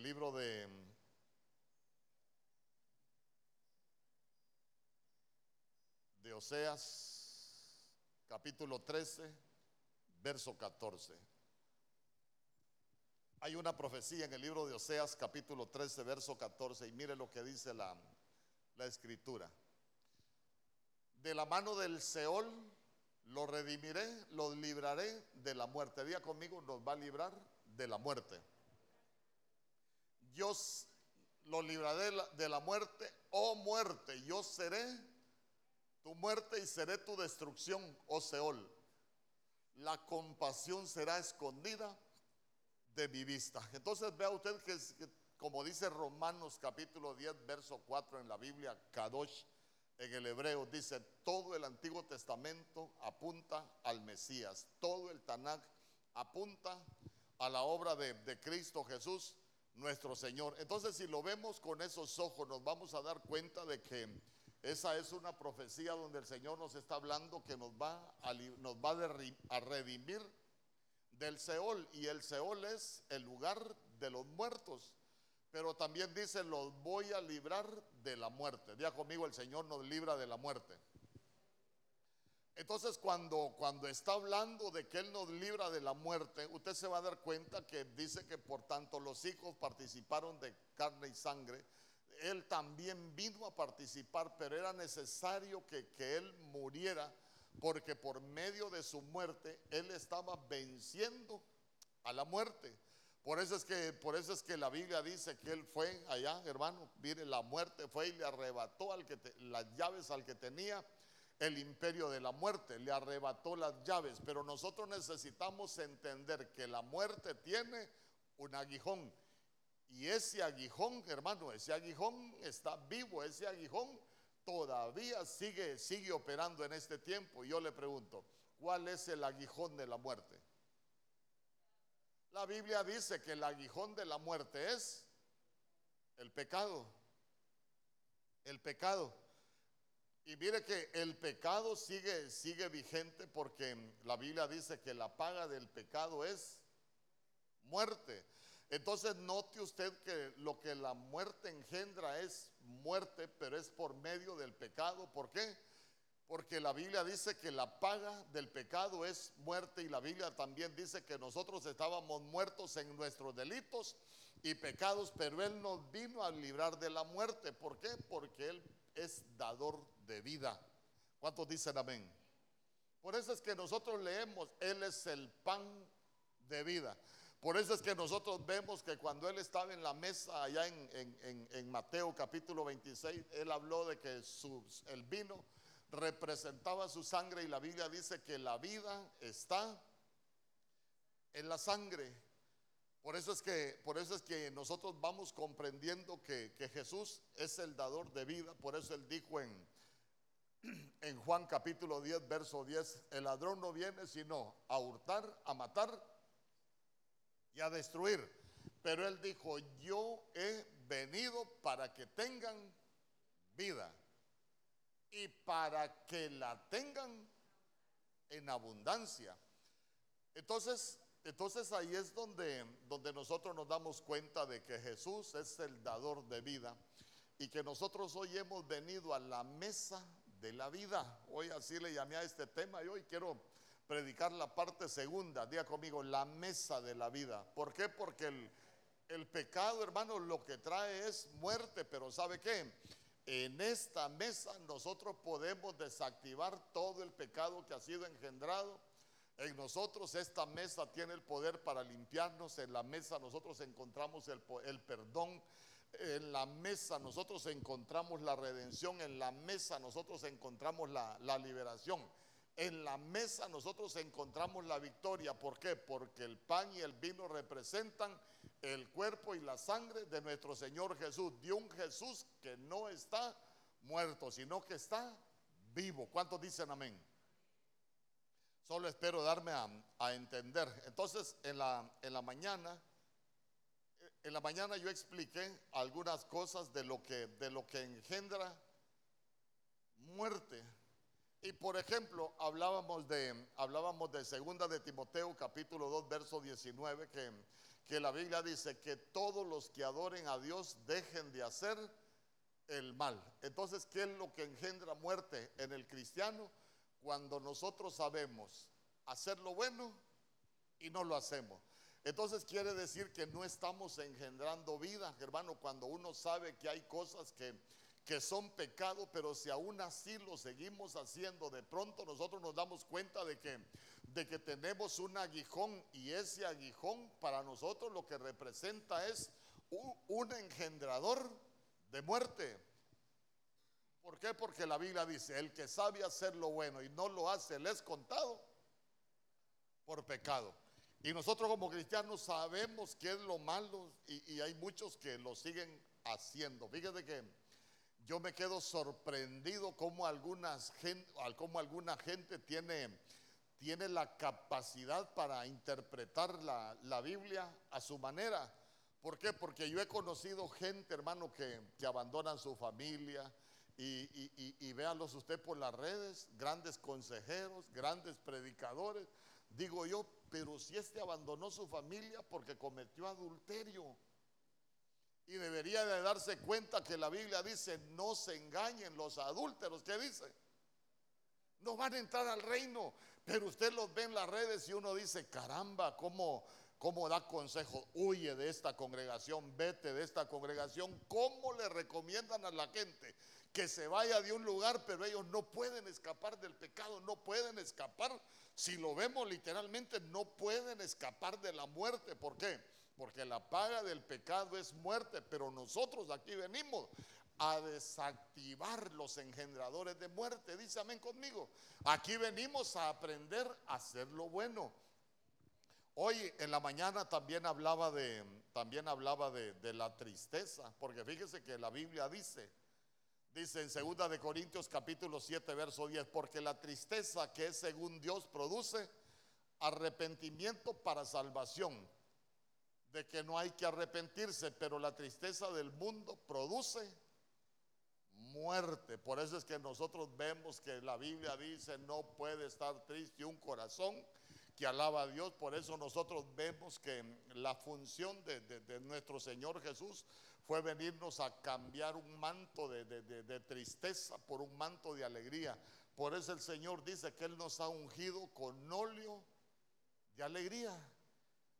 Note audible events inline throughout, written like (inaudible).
el libro de de Oseas, capítulo 13, verso 14. Hay una profecía en el libro de Oseas, capítulo 13, verso 14, y mire lo que dice la, la escritura. De la mano del Seol lo redimiré, lo libraré de la muerte. Día conmigo nos va a librar de la muerte. Yo lo libraré de la muerte, oh muerte, yo seré tu muerte y seré tu destrucción, oh Seol. La compasión será escondida de mi vista. Entonces vea usted que, como dice Romanos capítulo 10, verso 4 en la Biblia, Kadosh en el hebreo, dice, todo el Antiguo Testamento apunta al Mesías, todo el Tanakh apunta a la obra de Cristo Jesús, nuestro Señor. Entonces si lo vemos con esos ojos, nos vamos a dar cuenta de que esa es una profecía donde el Señor nos está hablando que nos va a, nos va a redimir del Seol. Y el Seol es el lugar de los muertos. Pero también dice, los voy a librar de la muerte. Día conmigo, el Señor nos libra de la muerte. Entonces cuando, cuando está hablando de que Él nos libra de la muerte, usted se va a dar cuenta que dice que por tanto los hijos participaron de carne y sangre él también vino a participar, pero era necesario que, él muriera, porque por medio de su muerte él estaba venciendo a la muerte. Por eso es que, por eso es que la Biblia dice que él fue allá, hermano, mire, la muerte fue y le arrebató que las llaves al que tenía el imperio de la muerte, le arrebató las llaves. Pero nosotros necesitamos entender que la muerte tiene un aguijón y ese aguijón, hermano, ese aguijón está vivo, ese aguijón todavía sigue, sigue operando en este tiempo. Y yo le pregunto, ¿cuál es el aguijón de la muerte? La Biblia dice que el aguijón de la muerte es el pecado. El pecado. Y mire que el pecado sigue, sigue vigente porque la Biblia dice que la paga del pecado es muerte. Entonces note usted que lo que la muerte engendra es muerte, pero es por medio del pecado. ¿Por qué? Porque la Biblia dice que la paga del pecado es muerte y la Biblia también dice que nosotros estábamos muertos en nuestros delitos y pecados, pero Él nos vino a librar de la muerte. ¿Por qué? Porque Él es dador de vida. ¿Cuántos dicen amén? Por eso es que nosotros leemos, Él es el pan de vida. Por eso es que nosotros vemos que cuando él estaba en la mesa allá en, Mateo capítulo 26, él habló de que el vino representaba su sangre y la Biblia dice que la vida está en la sangre. Por eso es que, por eso es que nosotros vamos comprendiendo que, Jesús es el dador de vida. Por eso él dijo en, (clears throat) en Juan capítulo 10, verso 10, el ladrón no viene sino a hurtar, a matar y a destruir. Pero él dijo, yo he venido para que tengan vida y para que la tengan en abundancia. Entonces, entonces ahí es donde, donde nosotros nos damos cuenta de que Jesús es el dador de vida y que nosotros hoy hemos venido a la mesa de la vida. Hoy así le llamé a este tema y hoy quiero predicar la parte segunda, diga conmigo, la mesa de la vida. ¿Por qué? Porque el, el pecado, hermano, lo que trae es muerte, pero ¿sabe qué? En esta mesa nosotros podemos desactivar todo el pecado que ha sido engendrado. En nosotros esta mesa tiene el poder para limpiarnos. En la mesa nosotros encontramos el, perdón. En la mesa nosotros encontramos la redención. En la mesa nosotros encontramos la, la liberación en la mesa nosotros encontramos la victoria. ¿Por qué? Porque el pan y el vino representan el cuerpo y la sangre de nuestro Señor Jesús, de un Jesús que no está muerto, sino que está vivo. ¿Cuántos dicen amén? Solo espero darme a, entender. Entonces, en la, mañana, en la mañana yo expliqué algunas cosas de lo que, de lo que engendra muerte y por ejemplo, hablábamos de, hablábamos de segunda de Timoteo capítulo 2, verso 19, que, que la Biblia dice que todos los que adoren a Dios dejen de hacer el mal. Entonces, ¿qué es lo que engendra muerte en el cristiano? Cuando nosotros sabemos hacer lo bueno y no lo hacemos. Entonces quiere decir que no estamos engendrando vida, hermano, cuando uno sabe que hay cosas que, que son pecado, pero si aún así lo seguimos haciendo, de pronto nosotros nos damos cuenta de que, de que tenemos un aguijón y ese aguijón para nosotros lo que representa es un, un engendrador de muerte. ¿Por qué? Porque la Biblia dice, el que sabe hacer lo bueno y no lo hace, le es contado por pecado. Y nosotros como cristianos sabemos qué es lo malo y, hay muchos que lo siguen haciendo. Fíjate que yo me quedo sorprendido como, algunas como alguna gente tiene, tiene la capacidad para interpretar la, la, Biblia a su manera. ¿Por qué? Porque yo he conocido gente, hermano, que, que abandonan su familia. Y, y, véanlos usted por las redes, grandes consejeros, grandes predicadores. Digo yo, pero si este abandonó su familia porque cometió adulterio. Y debería de darse cuenta que la Biblia dice, no se engañen los adúlteros. ¿Qué dice? No van a entrar al reino. Pero usted los ve en las redes y uno dice, caramba, ¿cómo, cómo da consejo? Huye de esta congregación, vete de esta congregación. ¿Cómo le recomiendan a la gente que se vaya de un lugar, pero ellos no pueden escapar del pecado, no pueden escapar si lo vemos literalmente, no pueden escapar de la muerte. ¿Por qué? Porque la paga del pecado es muerte, pero nosotros aquí venimos a desactivar los engendradores de muerte. Dice amén conmigo. Aquí venimos a aprender a hacer lo bueno. Hoy en la mañana también hablaba de, también hablaba de, de la tristeza, porque fíjese que la Biblia dice Dice en 2 de Corintios capítulo 7 verso 10, porque la tristeza que es según Dios produce arrepentimiento para salvación, de que no hay que arrepentirse, pero la tristeza del mundo produce muerte. Por eso es que nosotros vemos que la Biblia dice, no puede estar triste un corazón que alaba a Dios. Por eso nosotros vemos que la función de, de nuestro Señor Jesús fue venirnos a cambiar un manto de, tristeza por un manto de alegría. Por eso el Señor dice que Él nos ha ungido con óleo de alegría.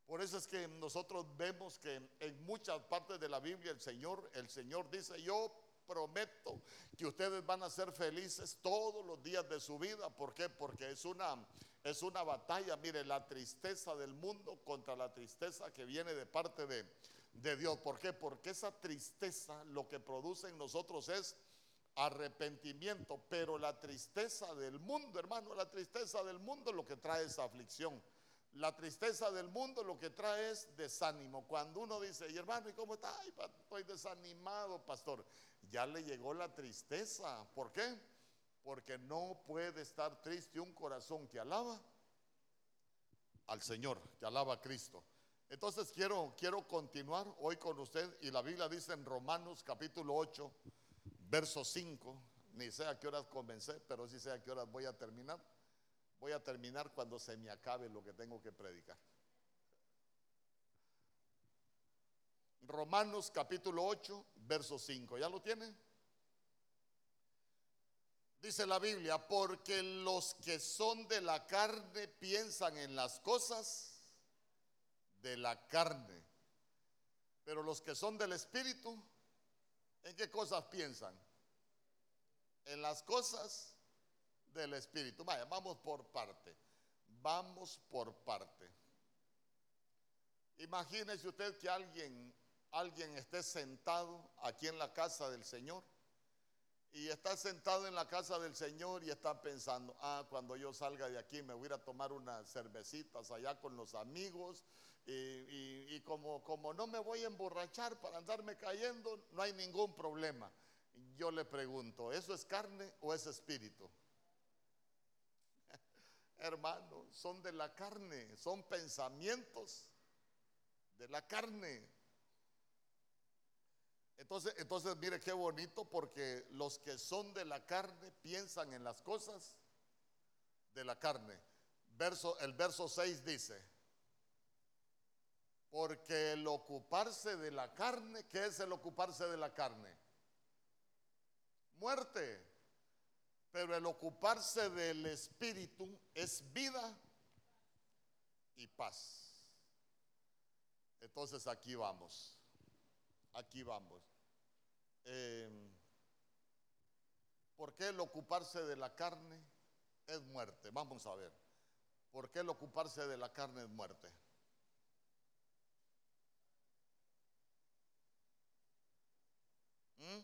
Por eso es que nosotros vemos que en muchas partes de la Biblia el Señor, el Señor dice, yo prometo que ustedes van a ser felices todos los días de su vida. ¿Por qué? Porque es una, es una batalla, mire, la tristeza del mundo contra la tristeza que viene de parte de, de Dios. ¿Por qué? Porque esa tristeza lo que produce en nosotros es arrepentimiento, pero la tristeza del mundo, hermano, la tristeza del mundo lo que trae es aflicción. La tristeza del mundo lo que trae es desánimo. Cuando uno dice, y hermano, ¿y cómo está? Ay, estoy desanimado, pastor. Ya le llegó la tristeza. ¿Por qué? Porque no puede estar triste un corazón que alaba al Señor, que alaba a Cristo. Entonces quiero, quiero continuar hoy con usted y la Biblia dice en Romanos capítulo 8, verso 5, ni sé a qué horas comencé, pero sí sé a qué horas voy a terminar. Voy a terminar cuando se me acabe lo que tengo que predicar. Romanos capítulo 8, verso 5, ¿ya lo tiene? Dice la Biblia, porque los que son de la carne piensan en las cosas de la carne. Pero los que son del Espíritu, ¿en qué cosas piensan? En las cosas del Espíritu. Vaya, vamos por parte. Vamos por parte. Imagínese usted que alguien, alguien esté sentado aquí en la casa del Señor y está sentado en la casa del Señor y está pensando, ah, cuando yo salga de aquí me voy a ir a tomar unas cervecitas allá con los amigos y, como, como no me voy a emborrachar para andarme cayendo, no hay ningún problema. Yo le pregunto, ¿eso es carne o es espíritu? (laughs) Hermano, son de la carne, son pensamientos de la carne. Entonces, entonces mire qué bonito porque los que son de la carne piensan en las cosas de la carne. El verso 6 dice, Porque el ocuparse de la carne, ¿qué es el ocuparse de la carne? Muerte. Pero el ocuparse del espíritu es vida y paz. Entonces aquí vamos. Aquí vamos. Em, ¿Por qué el ocuparse de la carne es muerte? Vamos a ver. ¿Por qué el ocuparse de la carne es muerte? ¿Mm?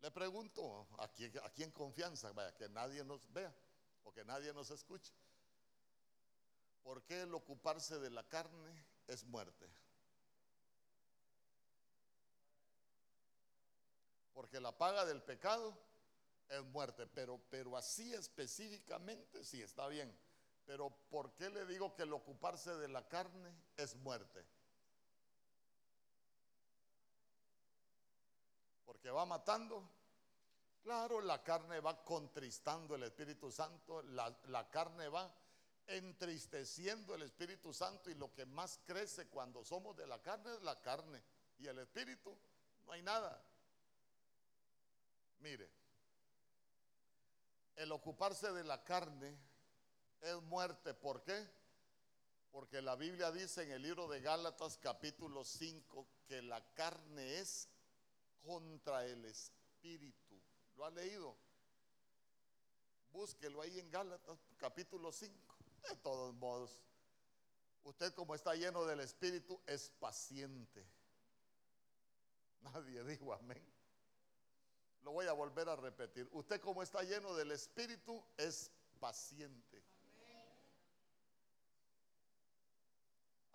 Le pregunto aquí, aquí en confianza, vaya, que nadie nos vea o que nadie nos escuche. ¿Por qué el ocuparse de la carne es muerte? Porque la paga del pecado es muerte, pero, pero así específicamente sí está bien. Pero ¿por qué le digo que el ocuparse de la carne es muerte? Porque va matando. Claro, la carne va contristando el Espíritu Santo, la, la carne va entristeciendo el Espíritu Santo y lo que más crece cuando somos de la carne es la carne y el Espíritu no hay nada. Mire, el ocuparse de la carne es muerte. ¿Por qué? Porque la Biblia dice en el libro de Gálatas capítulo 5 que la carne es contra el Espíritu. ¿Lo ha leído? Búsquelo ahí en Gálatas capítulo 5. De todos modos, usted como está lleno del Espíritu es paciente. Nadie dijo amén. Lo voy a volver a repetir. Usted como está lleno del Espíritu es paciente.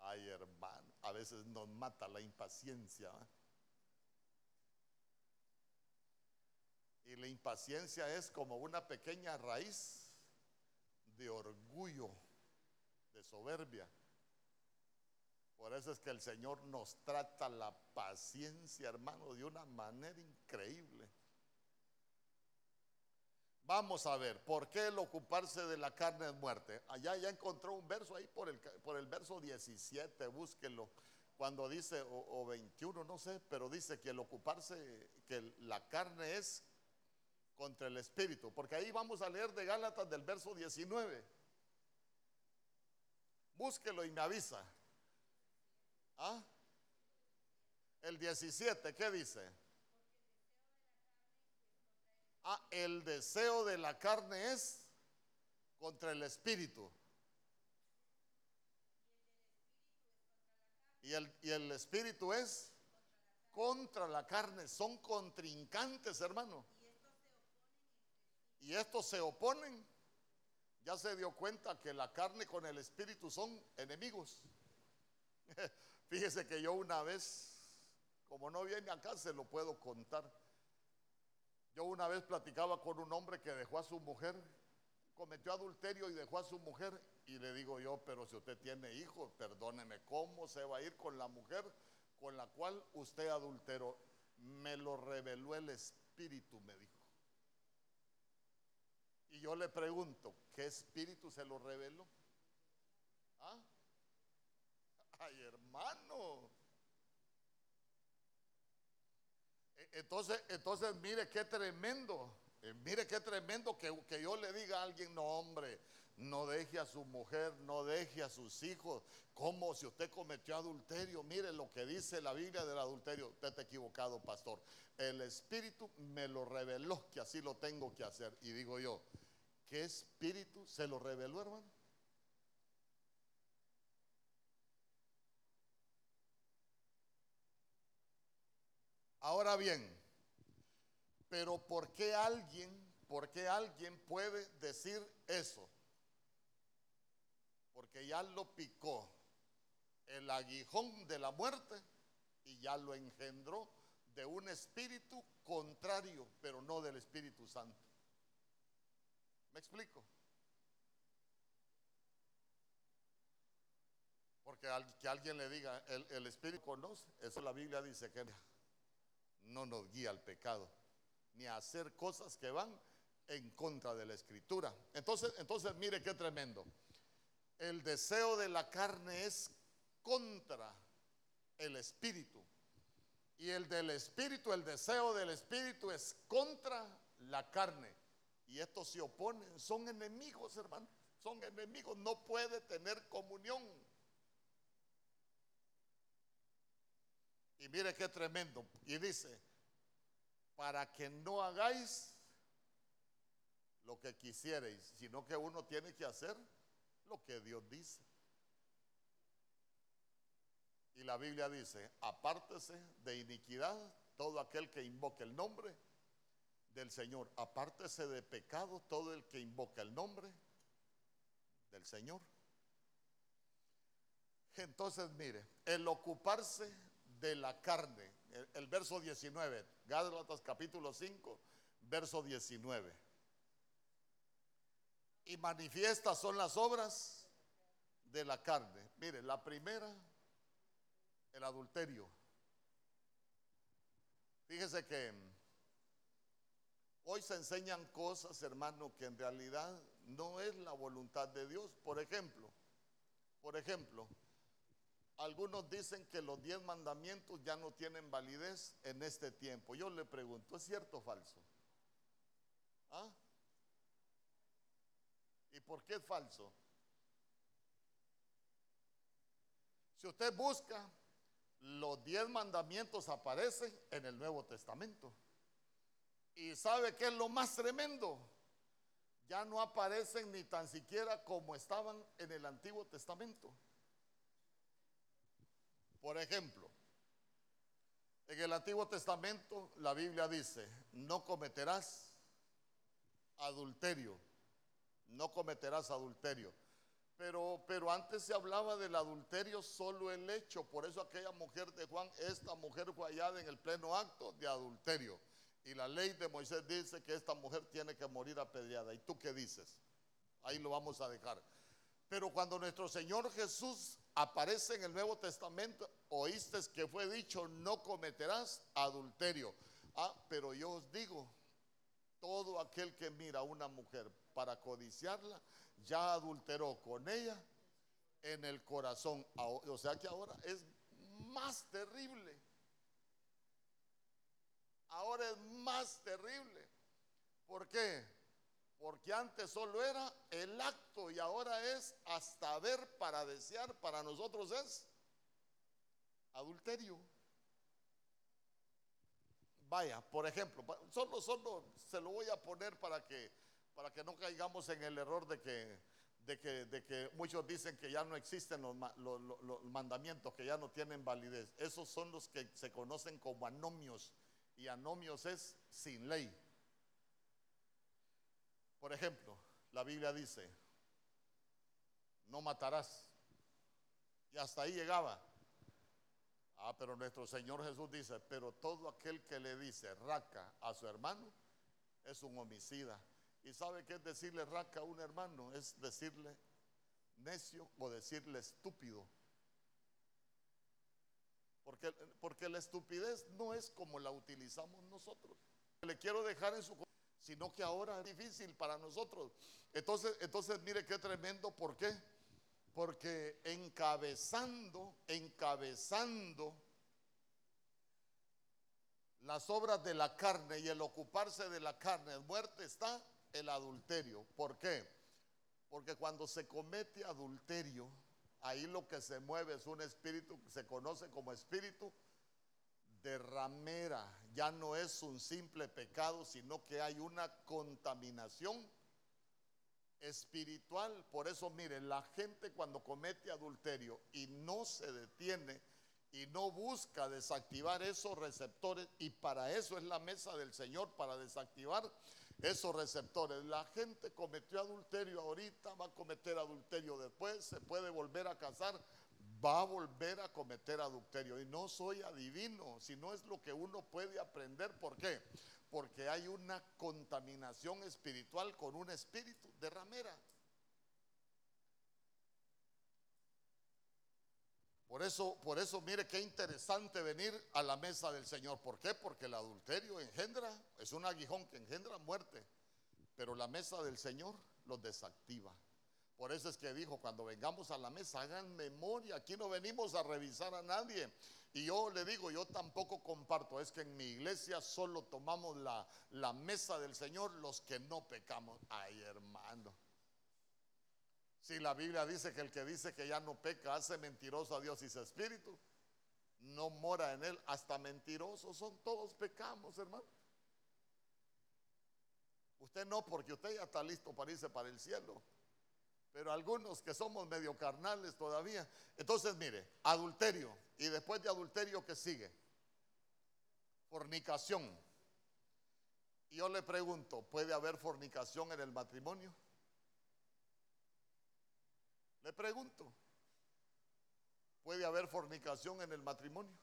Ay, hermano, a veces nos mata la impaciencia. ¿eh? Y la impaciencia es como una pequeña raíz de orgullo, de soberbia. Por eso es que el Señor nos trata la paciencia, hermano, de una manera increíble. Vamos a ver, ¿por qué el ocuparse de la carne es muerte? Allá ya encontró un verso ahí por el, por el verso 17, búsquelo. Cuando dice, o, o 21, no sé, pero dice que el ocuparse, que la carne es contra el espíritu, porque ahí vamos a leer de Gálatas del verso 19. Búsquelo y me avisa. ¿Ah? El 17, ¿qué dice? Ah, el deseo de la carne es contra el espíritu. Y el, y el espíritu es contra la carne. Son contrincantes, hermano y estos se oponen, ya se dio cuenta que la carne con el espíritu son enemigos. (laughs) Fíjese que yo una vez, como no viene acá, se lo puedo contar. Yo una vez platicaba con un hombre que dejó a su mujer, cometió adulterio y dejó a su mujer. Y le digo yo, pero si usted tiene hijos, perdóneme, ¿cómo se va a ir con la mujer con la cual usted adulteró? Me lo reveló el Espíritu, me dijo. Y yo le pregunto, ¿qué espíritu se lo reveló? ¿Ah? Ay, hermano. E, entonces, entonces mire qué tremendo. Eh, mire qué tremendo que, que yo le diga a alguien, no hombre, no deje a su mujer, no deje a sus hijos, como si usted cometió adulterio. Mire lo que dice la Biblia del adulterio. Usted está equivocado, pastor. El Espíritu me lo reveló que así lo tengo que hacer. Y digo yo, ¿Qué espíritu se lo reveló, hermano? Ahora bien, pero ¿por qué alguien, por qué alguien puede decir eso? Porque ya lo picó el aguijón de la muerte y ya lo engendró de un espíritu contrario, pero no del Espíritu Santo. ¿Me explico? Porque que alguien le diga, el, Espíritu conoce, eso la Biblia dice que no nos guía al pecado, ni a hacer cosas que van en contra de la escritura. Entonces, entonces mire qué tremendo. El deseo de la carne es contra el espíritu. Y el del espíritu, el deseo del espíritu es contra la carne. Y estos se oponen, son enemigos, hermano. Son enemigos, no puede tener comunión. Y mire qué tremendo. Y dice, para que no hagáis lo que quisierais, sino que uno tiene que hacer lo que Dios dice. Y la Biblia dice, apártese de iniquidad todo aquel que invoque el nombre del Señor. Apártese de pecado todo el que invoca el nombre del Señor. Entonces, mire, el ocuparse de la carne, el, verso 19, Gálatas capítulo 5, verso 19. Y manifiestas son las obras de la carne. Mire, la primera el adulterio. Fíjese que hoy se enseñan cosas, hermano, que en realidad no es la voluntad de Dios. Por ejemplo, por ejemplo, algunos dicen que los diez mandamientos ya no tienen validez en este tiempo. Yo le pregunto, ¿es cierto o falso? ¿Ah? ¿Y por qué es falso? Si usted busca los diez mandamientos aparecen en el Nuevo Testamento. ¿Y sabe qué es lo más tremendo? Ya no aparecen ni tan siquiera como estaban en el Antiguo Testamento. Por ejemplo, en el Antiguo Testamento la Biblia dice, no cometerás adulterio, no cometerás adulterio. Pero, pero antes se hablaba del adulterio solo el hecho. Por eso aquella mujer de Juan, esta mujer fue hallada en el pleno acto de adulterio. Y la ley de Moisés dice que esta mujer tiene que morir apedreada. ¿Y tú qué dices? Ahí lo vamos a dejar. Pero cuando nuestro Señor Jesús aparece en el Nuevo Testamento, oíste que fue dicho, no cometerás adulterio. Ah, pero yo os digo, todo aquel que mira a una mujer para codiciarla, ya adulteró con ella en el corazón. O sea que ahora es más terrible. Ahora es más terrible. ¿Por qué? Porque antes solo era el acto y ahora es hasta ver para desear. Para nosotros es adulterio. Vaya, por ejemplo, solo, se lo voy a poner para que para que no caigamos en el error de que, de que, de que muchos dicen que ya no existen los, los, mandamientos, que ya no tienen validez. Esos son los que se conocen como anomios, y anomios es sin ley. Por ejemplo, la Biblia dice, no matarás. Y hasta ahí llegaba. Ah, pero nuestro Señor Jesús dice, pero todo aquel que le dice raca a su hermano es un homicida. ¿Y sabe qué es decirle raca a un hermano? Es decirle necio o decirle estúpido. Porque, porque la estupidez no es como la utilizamos nosotros. Le quiero dejar en su sino que ahora es difícil para nosotros. Entonces, entonces mire qué tremendo, ¿por qué? Porque encabezando, encabezando las obras de la carne y el ocuparse de la carne, muerte está el adulterio. ¿Por qué? Porque cuando se comete adulterio, ahí lo que se mueve es un espíritu que se conoce como espíritu de ramera. Ya no es un simple pecado, sino que hay una contaminación espiritual. Por eso, mire, la gente cuando comete adulterio y no se detiene y no busca desactivar esos receptores, y para eso es la mesa del Señor, para desactivar esos receptores. La gente cometió adulterio ahorita, va a cometer adulterio después, se puede volver a casar, va a volver a cometer adulterio. Y no soy adivino, sino es lo que uno puede aprender. ¿Por qué? Porque hay una contaminación espiritual con un espíritu de ramera. Por eso, por eso, mire qué interesante venir a la mesa del Señor. ¿Por qué? Porque el adulterio engendra, es un aguijón que engendra muerte. Pero la mesa del Señor los desactiva. Por eso es que dijo, cuando vengamos a la mesa, hagan memoria. Aquí no venimos a revisar a nadie. Y yo le digo, yo tampoco comparto. Es que en mi iglesia solo tomamos la, la mesa del Señor los que no pecamos. Ay, hermano. Si la Biblia dice que el que dice que ya no peca hace mentiroso a Dios y su espíritu, no mora en él, hasta mentirosos son todos pecamos, hermano. Usted no, porque usted ya está listo para irse para el cielo. Pero algunos que somos medio carnales todavía. Entonces, mire, adulterio. Y después de adulterio, ¿qué sigue? Fornicación. Y yo le pregunto, ¿puede haber fornicación en el matrimonio? Le pregunto, ¿puede haber fornicación en el matrimonio?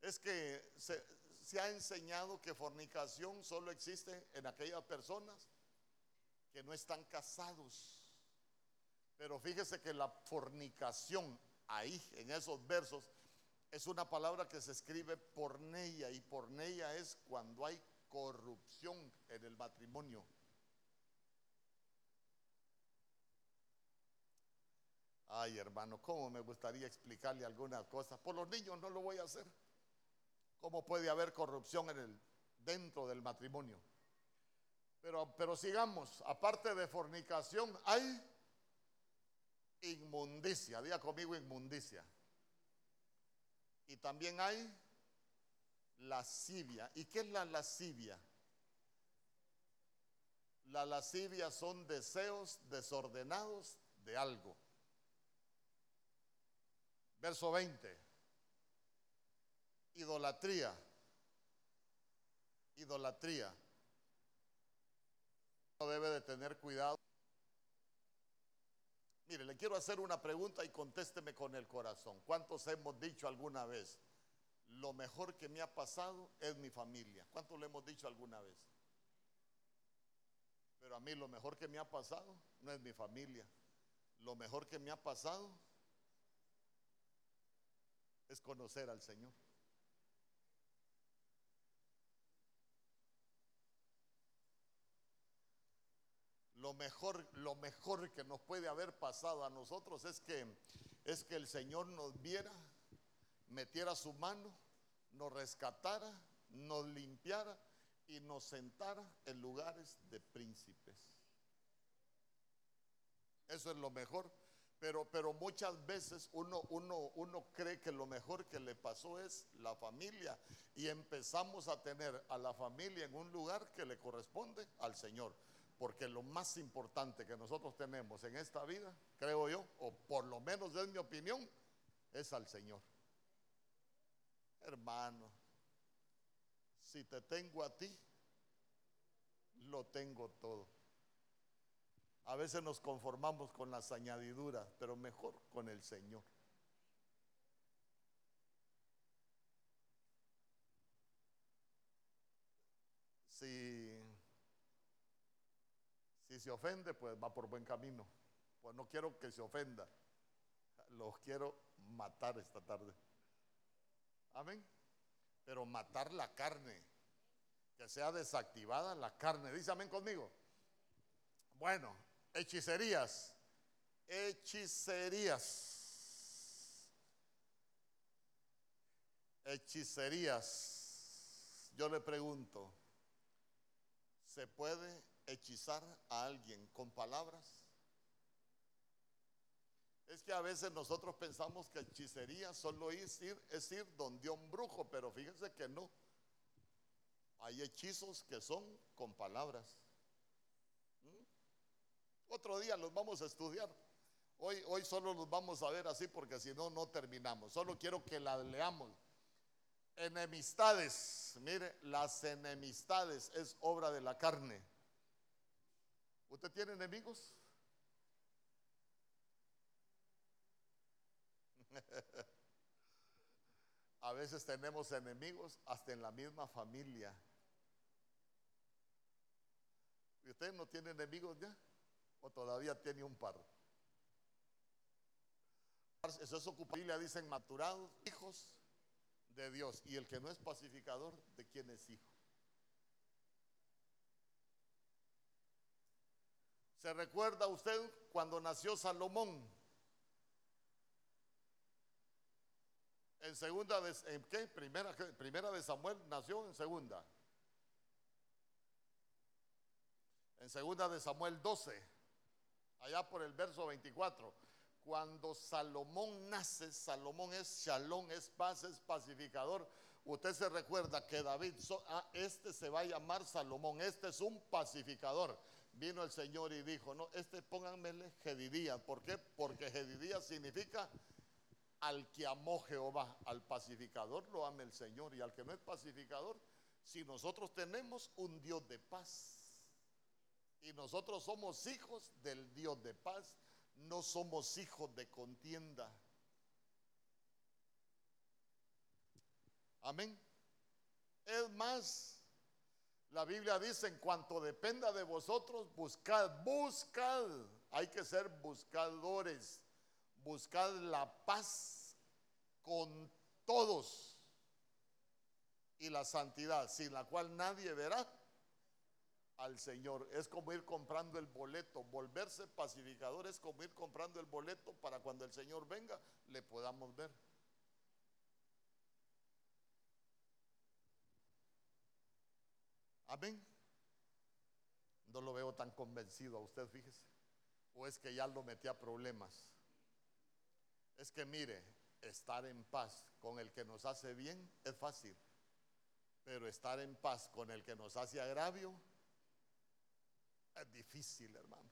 Es que se, ha enseñado que fornicación solo existe en aquellas personas que no están casados. Pero fíjese que la fornicación ahí, en esos versos, es una palabra que se escribe porneia y porneia es cuando hay corrupción en el matrimonio. Ay, hermano, ¿cómo me gustaría explicarle algunas cosas? Por los niños no lo voy a hacer. ¿Cómo puede haber corrupción en el, dentro del matrimonio? Pero, pero sigamos, aparte de fornicación, hay inmundicia. Diga conmigo inmundicia. Y también hay lascivia. ¿Y qué es la lascivia? La lascivia son deseos desordenados de algo. Verso 20. Idolatría. Idolatría. No debe de tener cuidado. Mire, le quiero hacer una pregunta y contésteme con el corazón. ¿Cuántos hemos dicho alguna vez? Lo mejor que me ha pasado es mi familia. ¿Cuántos lo hemos dicho alguna vez? Pero a mí lo mejor que me ha pasado no es mi familia. Lo mejor que me ha pasado es conocer al Señor. Lo mejor, lo mejor que nos puede haber pasado a nosotros es que, es que el Señor nos viera, metiera su mano, nos rescatara, nos limpiara y nos sentara en lugares de príncipes. Eso es lo mejor. Pero, pero muchas veces uno, uno, uno cree que lo mejor que le pasó es la familia y empezamos a tener a la familia en un lugar que le corresponde al Señor. Porque lo más importante que nosotros tenemos en esta vida, creo yo, o por lo menos es mi opinión, es al Señor. Hermano, si te tengo a ti, lo tengo todo. A veces nos conformamos con las añadiduras, pero mejor con el Señor. Si, si se ofende, pues va por buen camino. Pues no quiero que se ofenda. Los quiero matar esta tarde. Amén. Pero matar la carne. Que sea desactivada la carne. Dice amén conmigo. Bueno, Hechicerías. Hechicerías. Hechicerías. Yo le pregunto, ¿se puede hechizar a alguien con palabras? Es que a veces nosotros pensamos que hechicería solo es ir, es ir donde un brujo, pero fíjense que no. Hay hechizos que son con palabras. Otro día los vamos a estudiar. Hoy, hoy solo los vamos a ver así porque si no, no terminamos. Solo quiero que la leamos. Enemistades. Mire, las enemistades es obra de la carne. ¿Usted tiene enemigos? (laughs) A veces tenemos enemigos hasta en la misma familia. ¿Y usted no tiene enemigos ya? o todavía tiene un par. Eso es ocupabilidad, dicen maturados, hijos de Dios. Y el que no es pacificador, ¿de quién es hijo? ¿Se recuerda usted cuando nació Salomón? En segunda de, ¿en qué? Primera, primera de Samuel nació en segunda. En segunda de Samuel 12 allá por el verso 24. Cuando Salomón nace, Salomón es shalom, es paz, es pacificador. Usted se recuerda que David, ah, este se va a llamar Salomón, este es un pacificador. Vino el Señor y dijo, no, este pónganmele Gedidías. ¿Por qué? Porque Gedidías significa al que amó Jehová, al pacificador lo ama el Señor y al que no es pacificador, si nosotros tenemos un Dios de paz y nosotros somos hijos del Dios de paz, no somos hijos de contienda. Amén. Es más, la Biblia dice, en cuanto dependa de vosotros, buscad, buscad. Hay que ser buscadores buscad la paz con todos y la santidad, sin la cual nadie verá al Señor. Es como ir comprando el boleto, volverse pacificador es como ir comprando el boleto para cuando el Señor venga le podamos ver. Amén. No lo veo tan convencido a usted, fíjese. O es que ya lo metí a problemas. Es que mire, estar en paz con el que nos hace bien es fácil, pero estar en paz con el que nos hace agravio es difícil, hermano.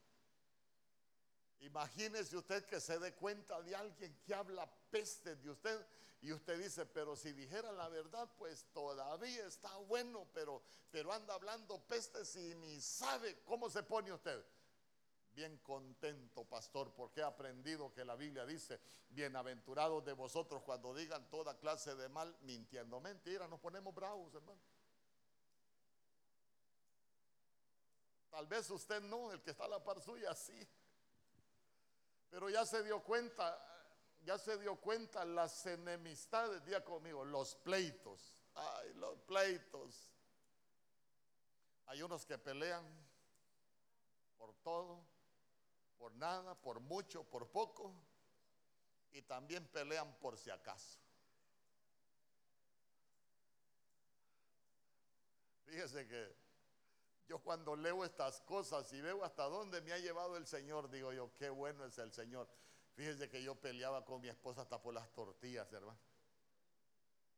Imagínese usted que se dé cuenta de alguien que habla peste de usted y usted dice, pero si dijera la verdad, pues todavía está bueno, pero, pero anda hablando peste y ni sabe cómo se pone usted bien contento, pastor, porque he aprendido que la Biblia dice, bienaventurados de vosotros cuando digan toda clase de mal, mintiendo. Mentira, nos ponemos bravos, hermano. Tal vez usted no, el que está a la par suya, sí. Pero ya se dio cuenta, ya se dio cuenta las enemistades, día conmigo, los pleitos. Ay, los pleitos. Hay unos que pelean por todo por nada, por mucho, por poco, y también pelean por si acaso. Fíjese que yo cuando leo estas cosas y veo hasta dónde me ha llevado el Señor, digo yo, qué bueno es el Señor. Fíjese que yo peleaba con mi esposa hasta por las tortillas, hermano.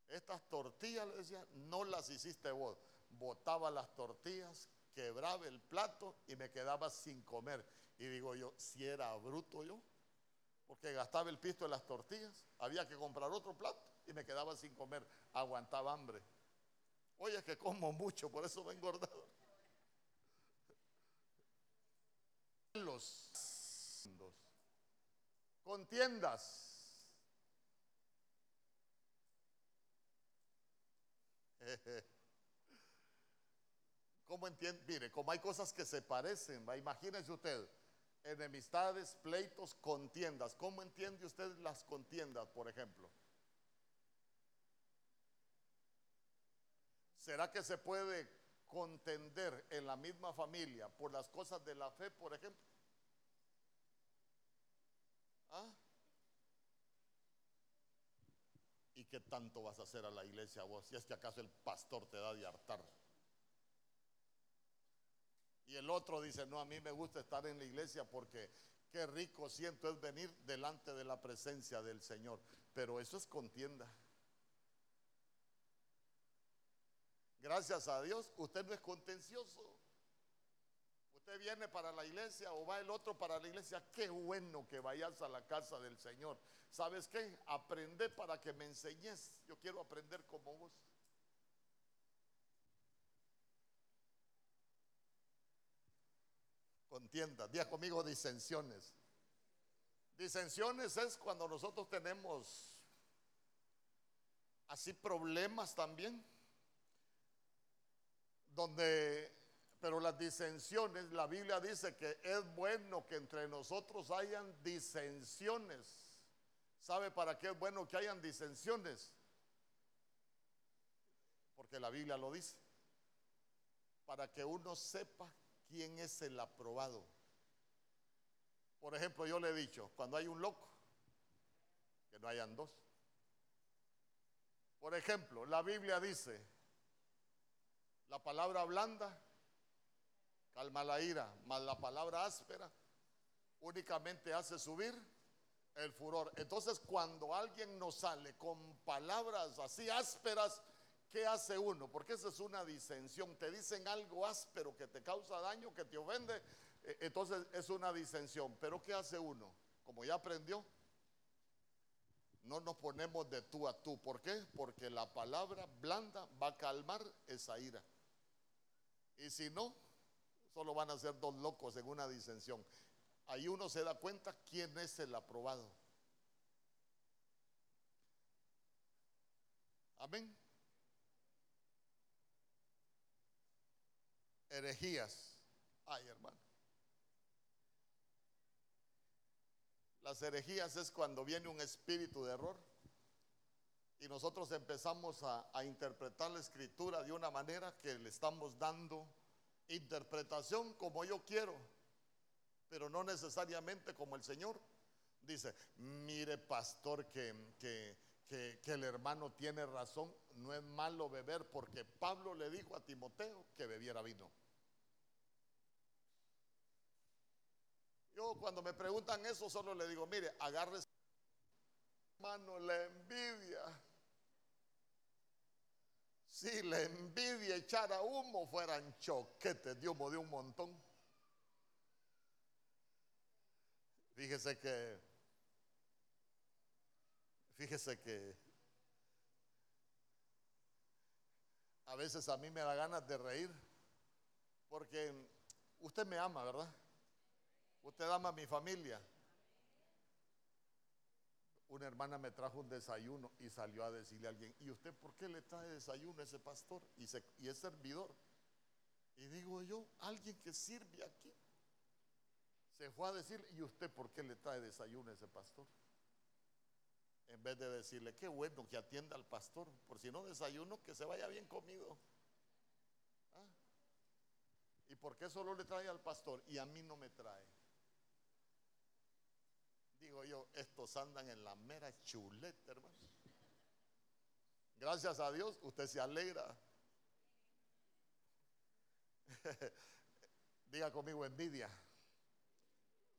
Estas tortillas, le decía, no las hiciste vos. Botaba las tortillas, quebraba el plato y me quedaba sin comer. Y digo yo, si era bruto yo, porque gastaba el pisto de las tortillas, había que comprar otro plato y me quedaba sin comer, aguantaba hambre. Oye, es que como mucho, por eso me he engordado. Contiendas. (laughs) ¿Cómo entiende? Mire, como hay cosas que se parecen, ¿va? imagínese usted enemistades, pleitos, contiendas. ¿Cómo entiende usted las contiendas, por ejemplo? ¿Será que se puede contender en la misma familia por las cosas de la fe, por ejemplo? ¿Ah? ¿Y qué tanto vas a hacer a la iglesia vos? Si es que acaso el pastor te da de hartar. Y el otro dice, no, a mí me gusta estar en la iglesia porque qué rico siento es venir delante de la presencia del Señor. Pero eso es contienda. Gracias a Dios, usted no es contencioso. Usted viene para la iglesia o va el otro para la iglesia. Qué bueno que vayas a la casa del Señor. ¿Sabes qué? Aprende para que me enseñes. Yo quiero aprender como vos. contiendas. Día conmigo disensiones. Disensiones es cuando nosotros tenemos así problemas también. Donde, pero las disensiones, la Biblia dice que es bueno que entre nosotros hayan disensiones. ¿Sabe para qué es bueno que hayan disensiones? Porque la Biblia lo dice. Para que uno sepa quién es el aprobado. Por ejemplo, yo le he dicho, cuando hay un loco, que no hayan dos. Por ejemplo, la Biblia dice, la palabra blanda calma la ira, mas la palabra áspera únicamente hace subir el furor. Entonces, cuando alguien nos sale con palabras así ásperas, ¿qué hace uno? Porque esa es una disensión. Te dicen algo áspero que te causa daño, que te ofende, e, entonces es una disensión. Pero ¿qué hace uno? Como ya aprendió, no nos ponemos de tú a tú. ¿Por qué? Porque la palabra blanda va a calmar esa ira. Y si no, solo van a ser dos locos en una disensión. Ahí uno se da cuenta quién es el aprobado. Amén. Herejías. Ay, hermano. Las herejías es cuando viene un espíritu de error y nosotros empezamos a, a, interpretar la escritura de una manera que le estamos dando interpretación como yo quiero pero no necesariamente como el Señor. Dice, mire pastor que, que, el hermano tiene razón, no es malo beber porque Pablo le dijo a Timoteo que bebiera vino. Yo cuando me preguntan eso solo le digo, mire, agarre hermano la envidia. Si la envidia echara humo fueran choquetes de humo de un montón. Fíjese que, fíjese que a veces a mí me da ganas de reír, porque usted me ama, ¿verdad? Usted ama a mi familia. Una hermana me trajo un desayuno y salió a decirle a alguien, ¿y usted por qué le trae desayuno a ese pastor? Y, y es servidor. Y digo yo, alguien que sirve aquí se fue a decir, ¿y usted por qué le trae desayuno a ese pastor? En vez de decirle, qué bueno que atienda al pastor, por si no desayuno, que se vaya bien comido. ¿Ah? ¿Y por qué solo le trae al pastor y a mí no me trae? Digo yo, estos andan en la mera chuleta, hermano. Gracias a Dios, usted se alegra. (laughs) Diga conmigo envidia.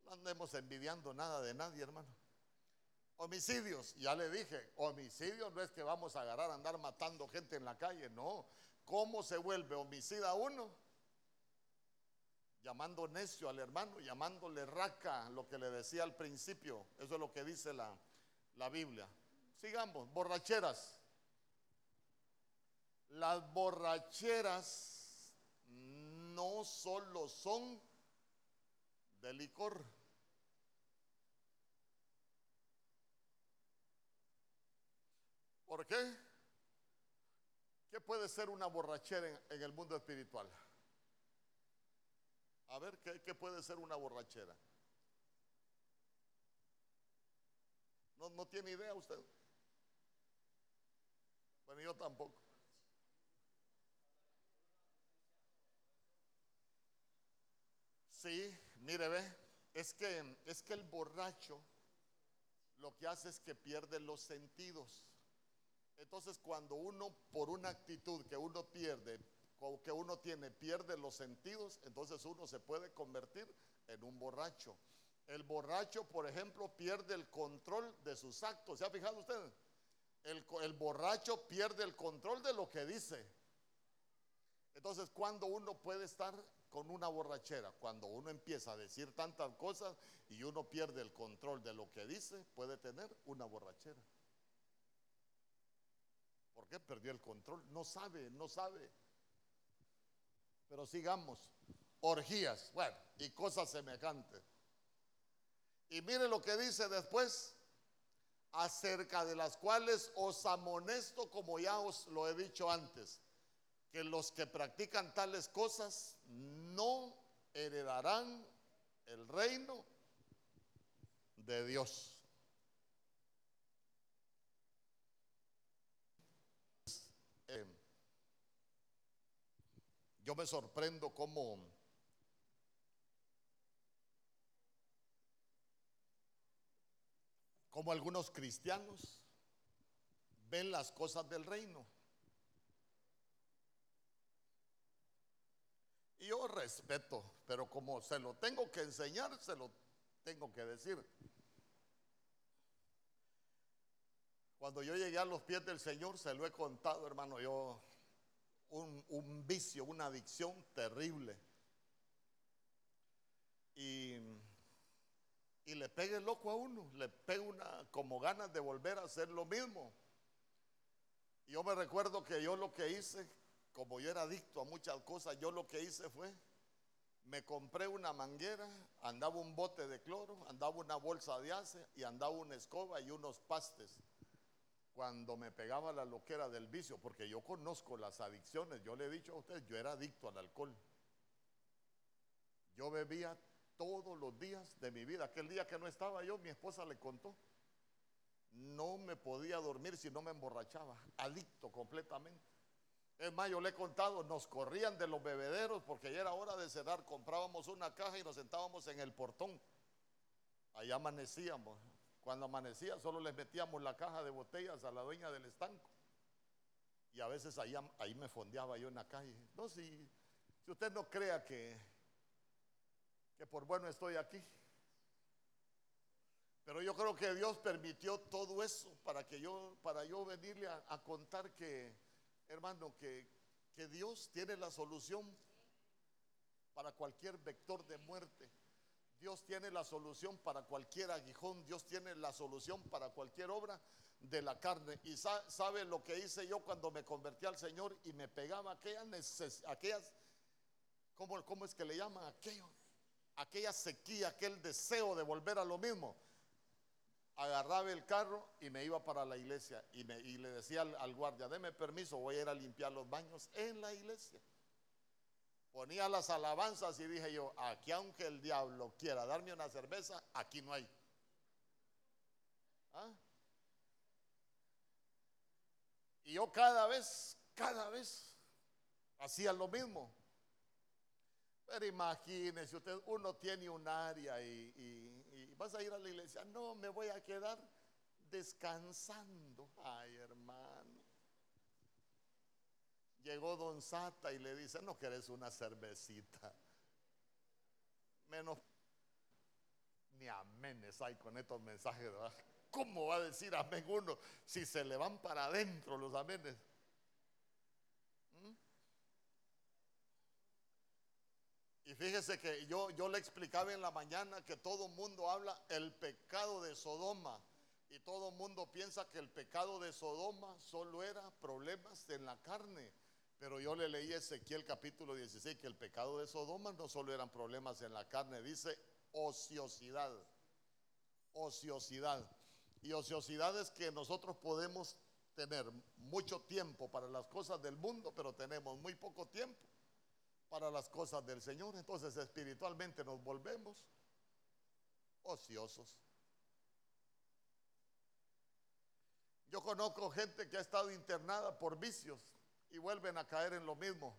No andemos envidiando nada de nadie, hermano. Homicidios, ya le dije, homicidios no es que vamos a agarrar a andar matando gente en la calle, no. ¿Cómo se vuelve homicida uno? Llamando necio al hermano, llamándole raca, lo que le decía al principio. Eso es lo que dice la, la Biblia. Sigamos, borracheras. Las borracheras no solo son de licor. ¿Por qué? ¿Qué puede ser una borrachera en, el mundo espiritual? A ver, ¿qué, ¿qué, puede ser una borrachera? ¿No, ¿No tiene idea usted? Bueno, yo tampoco. Sí, Mire, ve, es que, es que el borracho lo que hace es que pierde los sentidos. Entonces, cuando uno, por una actitud que uno pierde, que uno tiene, pierde los sentidos, entonces uno se puede convertir en un borracho. El borracho, por ejemplo, pierde el control de sus actos. ¿Se ha fijado usted? El, el borracho pierde el control de lo que dice. Entonces, cuando uno puede estar con una borrachera, cuando uno empieza a decir tantas cosas y uno pierde el control de lo que dice, puede tener una borrachera. ¿Por qué perdió el control? No sabe, no sabe. Pero sigamos, orgías, bueno, y cosas semejantes. Y mire lo que dice después, acerca de las cuales os amonesto como ya os lo he dicho antes que los que practican tales cosas no heredarán el reino de Dios. Eh, me sorprendo cómo como algunos cristianos ven las cosas del reino. Y yo respeto, pero como se lo tengo que enseñar, se lo tengo que decir. Cuando yo llegué a los pies del Señor, se lo he contado, hermano, yo un, vicio, una adicción terrible. Y, y le pegue loco a uno, le pega una como ganas de volver a hacer lo mismo. Yo me recuerdo que yo lo que hice, como yo era adicto a muchas cosas, yo lo que hice fue, me compré una manguera, andaba un bote de cloro, andaba una bolsa de ace y andaba una escoba y unos pastes. Cuando me pegaba la loquera del vicio, porque yo conozco las adicciones, yo le he dicho a usted, yo era adicto al alcohol. Yo bebía todos los días de mi vida. Aquel día que no estaba yo, mi esposa le contó. No me podía dormir si no me emborrachaba, adicto completamente. Es más, yo le he contado, nos corrían de los bebederos porque ya era hora de cerrar. Comprábamos una caja y nos sentábamos en el portón. Ahí amanecíamos. Cuando amanecía, solo les metíamos la caja de botellas a la dueña del estanco. Y a veces ahí, ahí me fondeaba yo en la calle. No, si, si usted no crea que, que por bueno estoy aquí. Pero yo creo que Dios permitió todo eso para que yo, para yo venirle a, contar que, hermano, que, que Dios tiene la solución para cualquier vector de muerte. Dios tiene la solución para cualquier aguijón, Dios tiene la solución para cualquier obra de la carne. Y sabe lo que hice yo cuando me convertí al Señor y me pegaba aquellas, aquellas ¿cómo, ¿cómo es que le llaman aquello? Aquella sequía, aquel deseo de volver a lo mismo agarraba el carro y me iba para la iglesia y, me, y le decía al, guardia, deme permiso, voy a ir a limpiar los baños en la iglesia. Ponía las alabanzas y dije yo, aquí aunque el diablo quiera darme una cerveza, aquí no hay. ¿Ah? Y yo cada vez, cada vez hacía lo mismo. Pero imagínese usted, uno tiene un área y vas a ir a la iglesia. No, me voy a quedar descansando. Ay, hermano. Llegó Don Sata y le dice, no querés una cervecita. Menos ni amenes hay con estos mensajes. ¿Cómo va a decir amén uno si se le van para adentro los amenes? Y fíjese que yo, yo le explicaba en la mañana que todo mundo habla el pecado de Sodoma. Y todo mundo piensa que el pecado de Sodoma solo era problemas en la carne. Pero yo le leí Ezequiel capítulo 16 que el pecado de Sodoma no solo eran problemas en la carne, dice ociosidad. Ociosidad. Y ociosidad es que nosotros podemos tener mucho tiempo para las cosas del mundo, pero tenemos muy poco tiempo para las cosas del Señor. Entonces espiritualmente nos volvemos ociosos. Yo conozco gente que ha estado internada por vicios y vuelven a caer en lo mismo.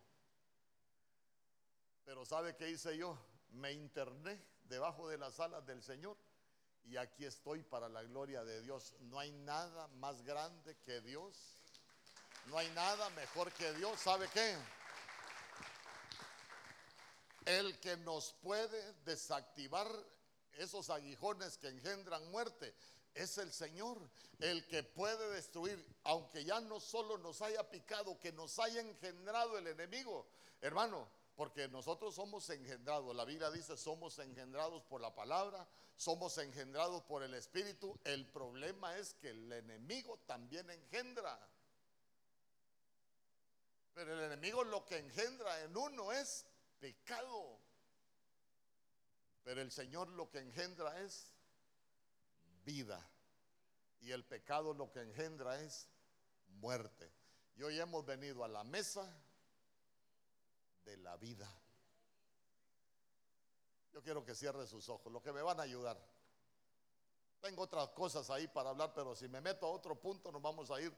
Pero ¿sabe qué hice yo? Me interné debajo de las alas del Señor y aquí estoy para la gloria de Dios. No hay nada más grande que Dios. No hay nada mejor que Dios. ¿Sabe qué? El que nos puede desactivar esos aguijones que engendran muerte es el Señor, el que puede destruir, aunque ya no solo nos haya picado, que nos haya engendrado el enemigo, hermano, porque nosotros somos engendrados, la Biblia dice somos engendrados por la palabra, somos engendrados por el Espíritu, el problema es que el enemigo también engendra. Pero el enemigo lo que engendra en uno es pecado. Pero el Señor lo que engendra es vida. Y el pecado lo que engendra es muerte. Y hoy hemos venido a la mesa de la vida. Yo quiero que cierre sus ojos, lo que me van a ayudar. Tengo otras cosas ahí para hablar, pero si me meto a otro punto nos vamos a ir